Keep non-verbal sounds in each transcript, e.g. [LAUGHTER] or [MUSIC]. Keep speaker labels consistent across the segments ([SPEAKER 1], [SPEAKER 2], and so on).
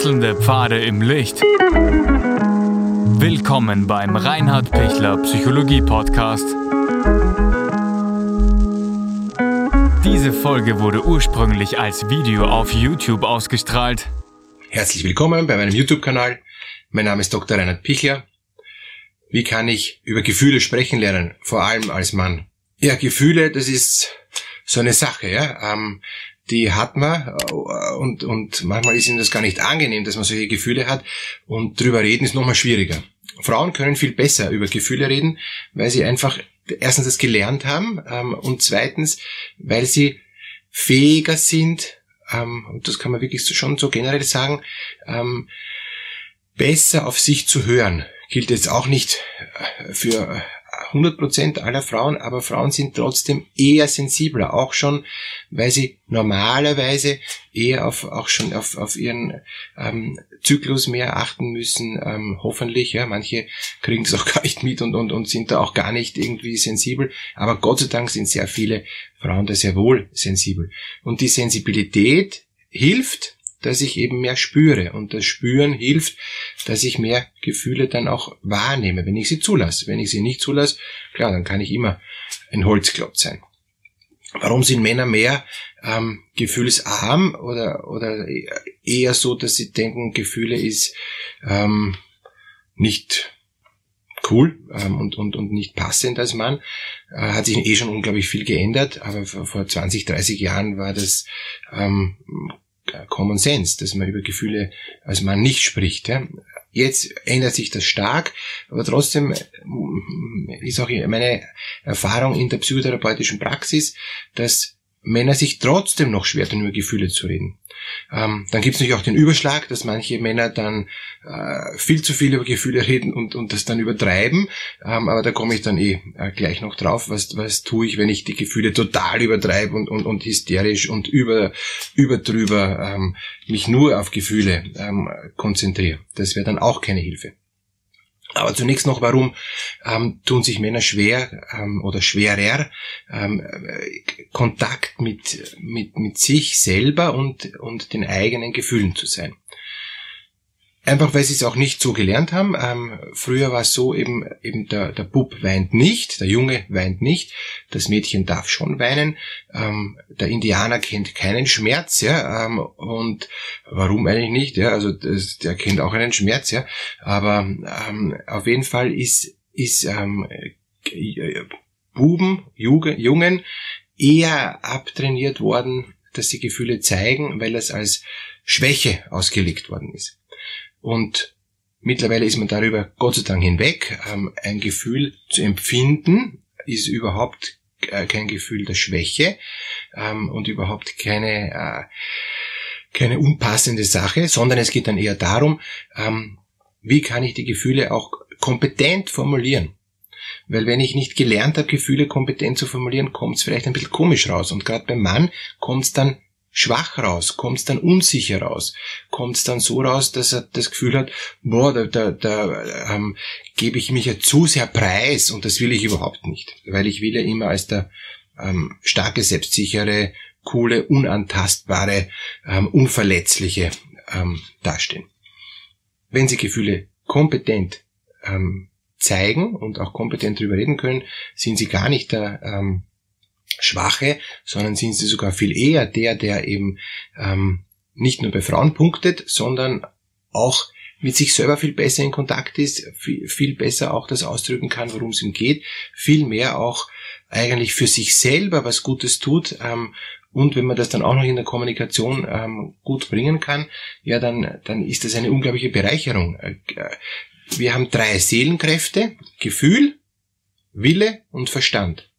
[SPEAKER 1] Wechselnde Pfade im Licht. Willkommen beim Reinhard Pichler Psychologie Podcast. Diese Folge wurde ursprünglich als Video auf YouTube ausgestrahlt.
[SPEAKER 2] Herzlich willkommen bei meinem YouTube-Kanal. Mein Name ist Dr. Reinhard Pichler. Wie kann ich über Gefühle sprechen lernen, vor allem als Mann? Ja, Gefühle, das ist so eine Sache, ja. Ähm, die hat man äh, und, und manchmal ist ihnen das gar nicht angenehm, dass man solche Gefühle hat und drüber reden ist nochmal schwieriger. Frauen können viel besser über Gefühle reden, weil sie einfach erstens das gelernt haben ähm, und zweitens, weil sie fähiger sind, ähm, und das kann man wirklich schon so generell sagen, ähm, besser auf sich zu hören. Gilt jetzt auch nicht äh, für 100% aller Frauen, aber Frauen sind trotzdem eher sensibler, auch schon, weil sie normalerweise eher auf, auch schon auf, auf ihren ähm, Zyklus mehr achten müssen, ähm, hoffentlich, ja, manche kriegen das auch gar nicht mit und, und, und sind da auch gar nicht irgendwie sensibel, aber Gott sei Dank sind sehr viele Frauen da sehr wohl sensibel. Und die Sensibilität hilft, dass ich eben mehr spüre. Und das Spüren hilft, dass ich mehr Gefühle dann auch wahrnehme, wenn ich sie zulasse. Wenn ich sie nicht zulasse, klar, dann kann ich immer ein Holzklotz sein. Warum sind Männer mehr ähm, gefühlsarm oder, oder eher so, dass sie denken, Gefühle ist ähm, nicht cool ähm, und, und, und nicht passend als Mann. Äh, hat sich eh schon unglaublich viel geändert, aber vor 20, 30 Jahren war das ähm, Common Sense, dass man über Gefühle als Mann nicht spricht. Ja. Jetzt ändert sich das stark, aber trotzdem äh, ist auch meine Erfahrung in der psychotherapeutischen Praxis, dass Männer sich trotzdem noch schwer tun, über Gefühle zu reden. Ähm, dann gibt es natürlich auch den Überschlag, dass manche Männer dann äh, viel zu viel über Gefühle reden und, und das dann übertreiben. Ähm, aber da komme ich dann eh äh, gleich noch drauf. Was, was tue ich, wenn ich die Gefühle total übertreibe und, und, und hysterisch und über, über drüber ähm, mich nur auf Gefühle ähm, konzentriere? Das wäre dann auch keine Hilfe. Aber zunächst noch, warum ähm, tun sich Männer schwer ähm, oder schwerer, ähm, Kontakt mit, mit, mit sich selber und, und den eigenen Gefühlen zu sein. Einfach weil sie es auch nicht so gelernt haben. Ähm, früher war es so, eben, eben der, der Bub weint nicht, der Junge weint nicht, das Mädchen darf schon weinen, ähm, der Indianer kennt keinen Schmerz, ja, ähm, und warum eigentlich nicht, ja, also das, der kennt auch einen Schmerz, ja, aber ähm, auf jeden Fall ist, ist ähm, äh, Buben, Jungen eher abtrainiert worden, dass sie Gefühle zeigen, weil es als Schwäche ausgelegt worden ist. Und mittlerweile ist man darüber Gott sei Dank hinweg. Ähm, ein Gefühl zu empfinden ist überhaupt äh, kein Gefühl der Schwäche ähm, und überhaupt keine, äh, keine unpassende Sache, sondern es geht dann eher darum, ähm, wie kann ich die Gefühle auch kompetent formulieren. Weil wenn ich nicht gelernt habe, Gefühle kompetent zu formulieren, kommt es vielleicht ein bisschen komisch raus. Und gerade beim Mann kommt es dann schwach raus, kommt es dann unsicher raus, kommt es dann so raus, dass er das Gefühl hat, boah, da, da, da ähm, gebe ich mich ja zu sehr preis und das will ich überhaupt nicht, weil ich will ja immer als der ähm, starke, selbstsichere, coole, unantastbare, ähm, unverletzliche ähm, dastehen. Wenn Sie Gefühle kompetent ähm, zeigen und auch kompetent darüber reden können, sind Sie gar nicht der ähm, Schwache, sondern sind sie sogar viel eher der, der eben ähm, nicht nur bei Frauen punktet, sondern auch mit sich selber viel besser in Kontakt ist, viel, viel besser auch das ausdrücken kann, worum es ihm geht, viel mehr auch eigentlich für sich selber was Gutes tut. Ähm, und wenn man das dann auch noch in der Kommunikation ähm, gut bringen kann, ja, dann, dann ist das eine unglaubliche Bereicherung. Äh, wir haben drei Seelenkräfte, Gefühl, Wille und Verstand.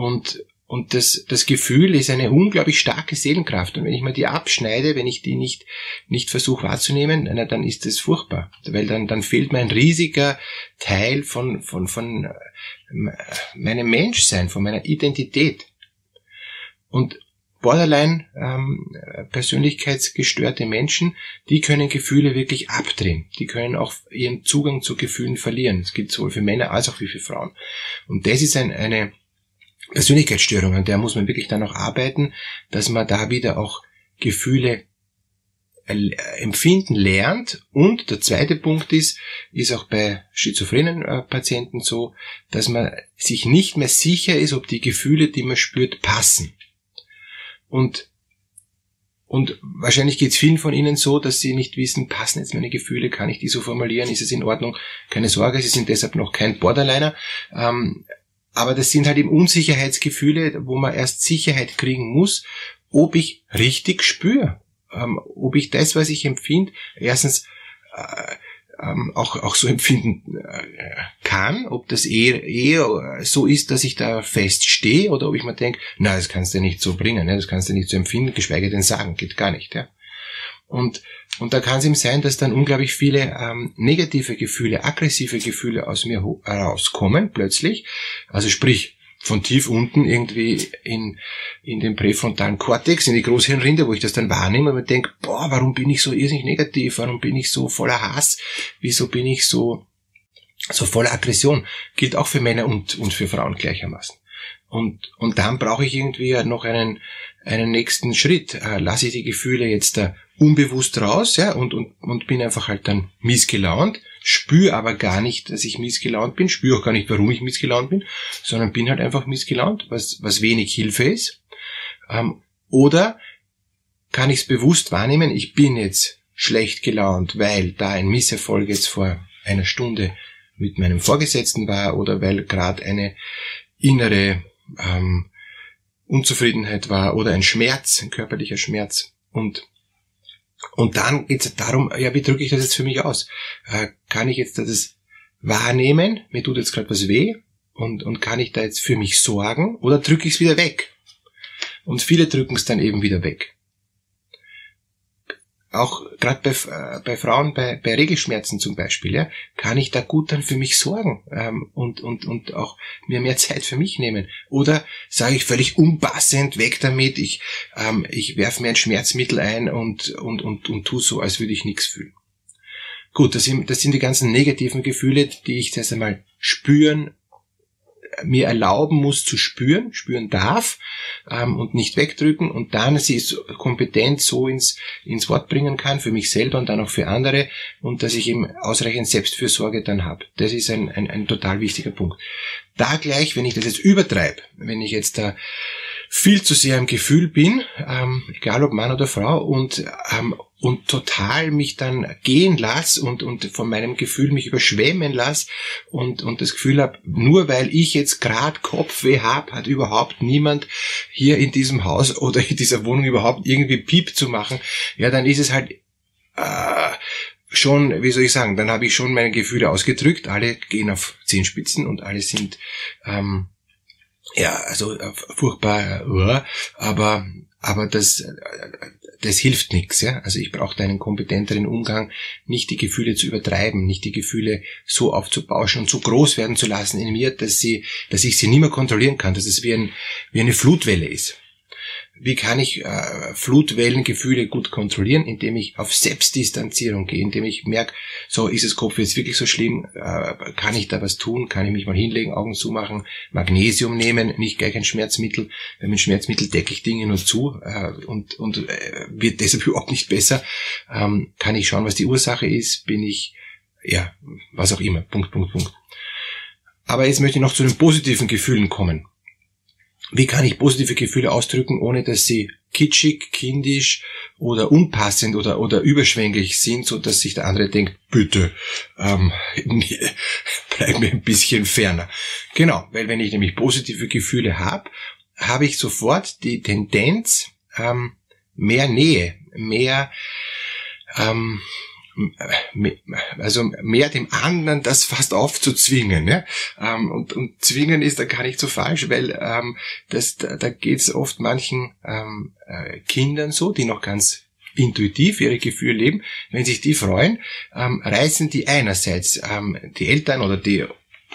[SPEAKER 2] Und, und das, das Gefühl ist eine unglaublich starke Seelenkraft. Und wenn ich mir die abschneide, wenn ich die nicht, nicht versuche wahrzunehmen, na, dann ist das furchtbar. Weil dann, dann fehlt mir ein riesiger Teil von, von, von äh, meinem Menschsein, von meiner Identität. Und Borderline ähm, persönlichkeitsgestörte Menschen, die können Gefühle wirklich abdrehen. Die können auch ihren Zugang zu Gefühlen verlieren. Das gilt sowohl für Männer als auch für Frauen. Und das ist ein, eine, Persönlichkeitsstörungen, der muss man wirklich dann auch arbeiten, dass man da wieder auch Gefühle äh, Empfinden lernt. Und der zweite Punkt ist, ist auch bei schizophrenen äh, Patienten so, dass man sich nicht mehr sicher ist, ob die Gefühle, die man spürt, passen. Und und wahrscheinlich geht es vielen von Ihnen so, dass Sie nicht wissen, passen jetzt meine Gefühle, kann ich die so formulieren, ist es in Ordnung? Keine Sorge, Sie sind deshalb noch kein Borderliner. Ähm, aber das sind halt eben Unsicherheitsgefühle, wo man erst Sicherheit kriegen muss, ob ich richtig spüre. Ähm, ob ich das, was ich empfinde, erstens äh, ähm, auch, auch so [LAUGHS] empfinden äh, kann, ob das eher, eher so ist, dass ich da feststehe oder ob ich mir denke, na, das kannst du nicht so bringen, ne? das kannst du nicht so empfinden, geschweige denn sagen, geht gar nicht. Ja? Und, und da kann es ihm sein, dass dann unglaublich viele ähm, negative Gefühle, aggressive Gefühle aus mir herauskommen, plötzlich. Also sprich, von tief unten irgendwie in, in den präfrontalen Kortex, in die Großhirnrinde, wo ich das dann wahrnehme und denke, boah, warum bin ich so irrsinnig negativ? Warum bin ich so voller Hass? Wieso bin ich so, so voller Aggression? Gilt auch für Männer und, und für Frauen gleichermaßen. Und, und dann brauche ich irgendwie noch einen, einen nächsten Schritt. Äh, lasse ich die Gefühle jetzt da unbewusst raus, ja, und, und, und bin einfach halt dann missgelaunt spüre aber gar nicht, dass ich missgelaunt bin, spüre auch gar nicht, warum ich missgelaunt bin, sondern bin halt einfach missgelaunt, was, was wenig Hilfe ist. Ähm, oder kann ich es bewusst wahrnehmen, ich bin jetzt schlecht gelaunt, weil da ein Misserfolg jetzt vor einer Stunde mit meinem Vorgesetzten war oder weil gerade eine innere ähm, Unzufriedenheit war oder ein Schmerz, ein körperlicher Schmerz. Und und dann geht es darum, ja, wie drücke ich das jetzt für mich aus? Äh, kann ich jetzt das wahrnehmen? Mir tut jetzt gerade was weh. Und, und kann ich da jetzt für mich sorgen? Oder drücke ich es wieder weg? Und viele drücken es dann eben wieder weg auch gerade bei, äh, bei Frauen bei, bei Regelschmerzen zum Beispiel, ja, kann ich da gut dann für mich sorgen ähm, und, und, und auch mir mehr Zeit für mich nehmen. Oder sage ich völlig unpassend, weg damit, ich, ähm, ich werfe mir ein Schmerzmittel ein und, und, und, und tu so, als würde ich nichts fühlen. Gut, das sind, das sind die ganzen negativen Gefühle, die ich zuerst einmal spüren, mir erlauben muss zu spüren, spüren darf ähm, und nicht wegdrücken und dann sie kompetent so ins, ins Wort bringen kann, für mich selber und dann auch für andere und dass ich eben ausreichend Selbstfürsorge dann habe. Das ist ein, ein, ein total wichtiger Punkt. Da gleich, wenn ich das jetzt übertreibe, wenn ich jetzt da viel zu sehr im Gefühl bin, ähm, egal ob Mann oder Frau, und, ähm, und total mich dann gehen lass und, und von meinem Gefühl mich überschwemmen lass und, und das Gefühl habe, nur weil ich jetzt grad Kopfweh hab, hat überhaupt niemand hier in diesem Haus [LAUGHS] oder in dieser Wohnung überhaupt irgendwie Piep zu machen, ja, dann ist es halt äh, schon, wie soll ich sagen, dann habe ich schon meine Gefühle ausgedrückt, alle gehen auf Zehenspitzen und alle sind ähm, ja, also äh, furchtbar, aber aber das äh, das hilft nichts, ja. Also ich brauche einen kompetenteren Umgang, nicht die Gefühle zu übertreiben, nicht die Gefühle so aufzubauschen und so groß werden zu lassen in mir, dass sie, dass ich sie nie mehr kontrollieren kann, dass es wie, ein, wie eine Flutwelle ist wie kann ich äh, Flutwellengefühle gut kontrollieren, indem ich auf Selbstdistanzierung gehe, indem ich merke, so ist es Kopf jetzt wirklich so schlimm, äh, kann ich da was tun, kann ich mich mal hinlegen, Augen zumachen, Magnesium nehmen, nicht gleich ein Schmerzmittel, weil mit Schmerzmittel decke ich Dinge nur zu äh, und, und äh, wird deshalb [LAUGHS] überhaupt nicht besser, ähm, kann ich schauen, was die Ursache ist, bin ich, ja, was auch immer, Punkt, Punkt, Punkt. Aber jetzt möchte ich noch zu den positiven Gefühlen kommen. Wie kann ich positive Gefühle ausdrücken, ohne dass sie kitschig, kindisch oder unpassend oder, oder überschwänglich sind, so dass sich der andere denkt, bitte, ähm, [LAUGHS] bleib mir ein bisschen ferner. Genau, weil wenn ich nämlich positive Gefühle habe, habe ich sofort die Tendenz, ähm, mehr Nähe, mehr ähm, also mehr dem anderen das fast aufzuzwingen. Ja? Ähm, und, und zwingen ist da gar nicht so falsch, weil ähm, das, da, da geht es oft manchen ähm, äh, Kindern so, die noch ganz intuitiv ihre Gefühle leben, wenn sich die freuen, ähm, reißen die einerseits ähm, die Eltern oder die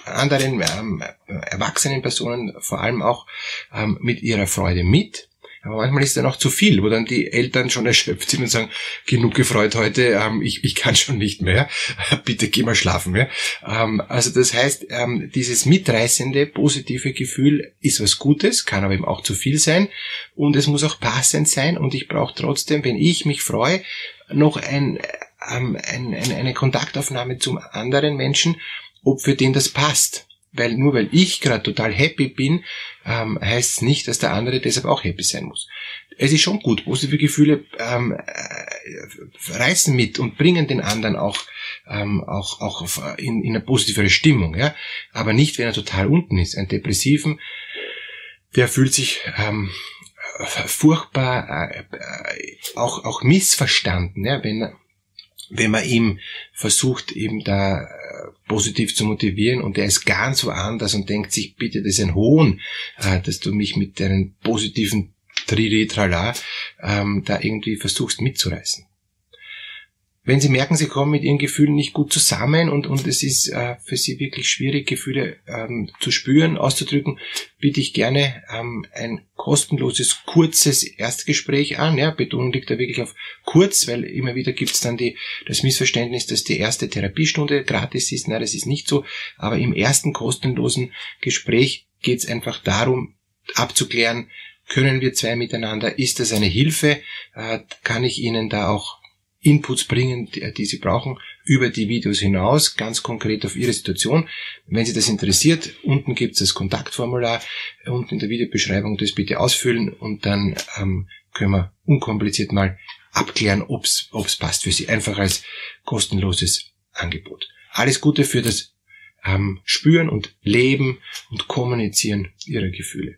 [SPEAKER 2] anderen ähm, erwachsenen Personen vor allem auch ähm, mit ihrer Freude mit aber manchmal ist dann auch zu viel, wo dann die Eltern schon erschöpft sind und sagen, genug gefreut heute, ähm, ich, ich kann schon nicht mehr, [LAUGHS] bitte geh mal schlafen. Ja? Ähm, also das heißt, ähm, dieses mitreißende, positive Gefühl ist was Gutes, kann aber eben auch zu viel sein und es muss auch passend sein und ich brauche trotzdem, wenn ich mich freue, noch ein, ähm, ein, ein, eine Kontaktaufnahme zum anderen Menschen, ob für den das passt. Weil nur weil ich gerade total happy bin, ähm, heißt es nicht, dass der andere deshalb auch happy sein muss. Es ist schon gut, positive Gefühle ähm, äh, reißen mit und bringen den anderen auch, ähm, auch, auch in, in eine positivere Stimmung. Ja? Aber nicht, wenn er total unten ist. Ein Depressiven, der fühlt sich ähm, furchtbar äh, äh, auch, auch missverstanden, ja? wenn, wenn man ihm versucht, eben da positiv zu motivieren und er ist ganz woanders und denkt sich, bitte, das ist ein Hohn, äh, dass du mich mit deinen positiven Triri Trala ähm, da irgendwie versuchst mitzureißen. Wenn Sie merken, Sie kommen mit Ihren Gefühlen nicht gut zusammen und, und es ist äh, für Sie wirklich schwierig, Gefühle ähm, zu spüren, auszudrücken, biete ich gerne ähm, ein kostenloses, kurzes Erstgespräch an. Ja, Betonung liegt da wirklich auf kurz, weil immer wieder gibt es dann die, das Missverständnis, dass die erste Therapiestunde gratis ist. Nein, das ist nicht so. Aber im ersten kostenlosen Gespräch geht es einfach darum, abzuklären, können wir zwei miteinander, ist das eine Hilfe, äh, kann ich Ihnen da auch Inputs bringen, die, die Sie brauchen, über die Videos hinaus, ganz konkret auf Ihre Situation. Wenn Sie das interessiert, unten gibt es das Kontaktformular, unten in der Videobeschreibung das bitte ausfüllen und dann ähm, können wir unkompliziert mal abklären, ob es passt für Sie. Einfach als kostenloses Angebot. Alles Gute für das ähm, Spüren und Leben und Kommunizieren Ihrer Gefühle.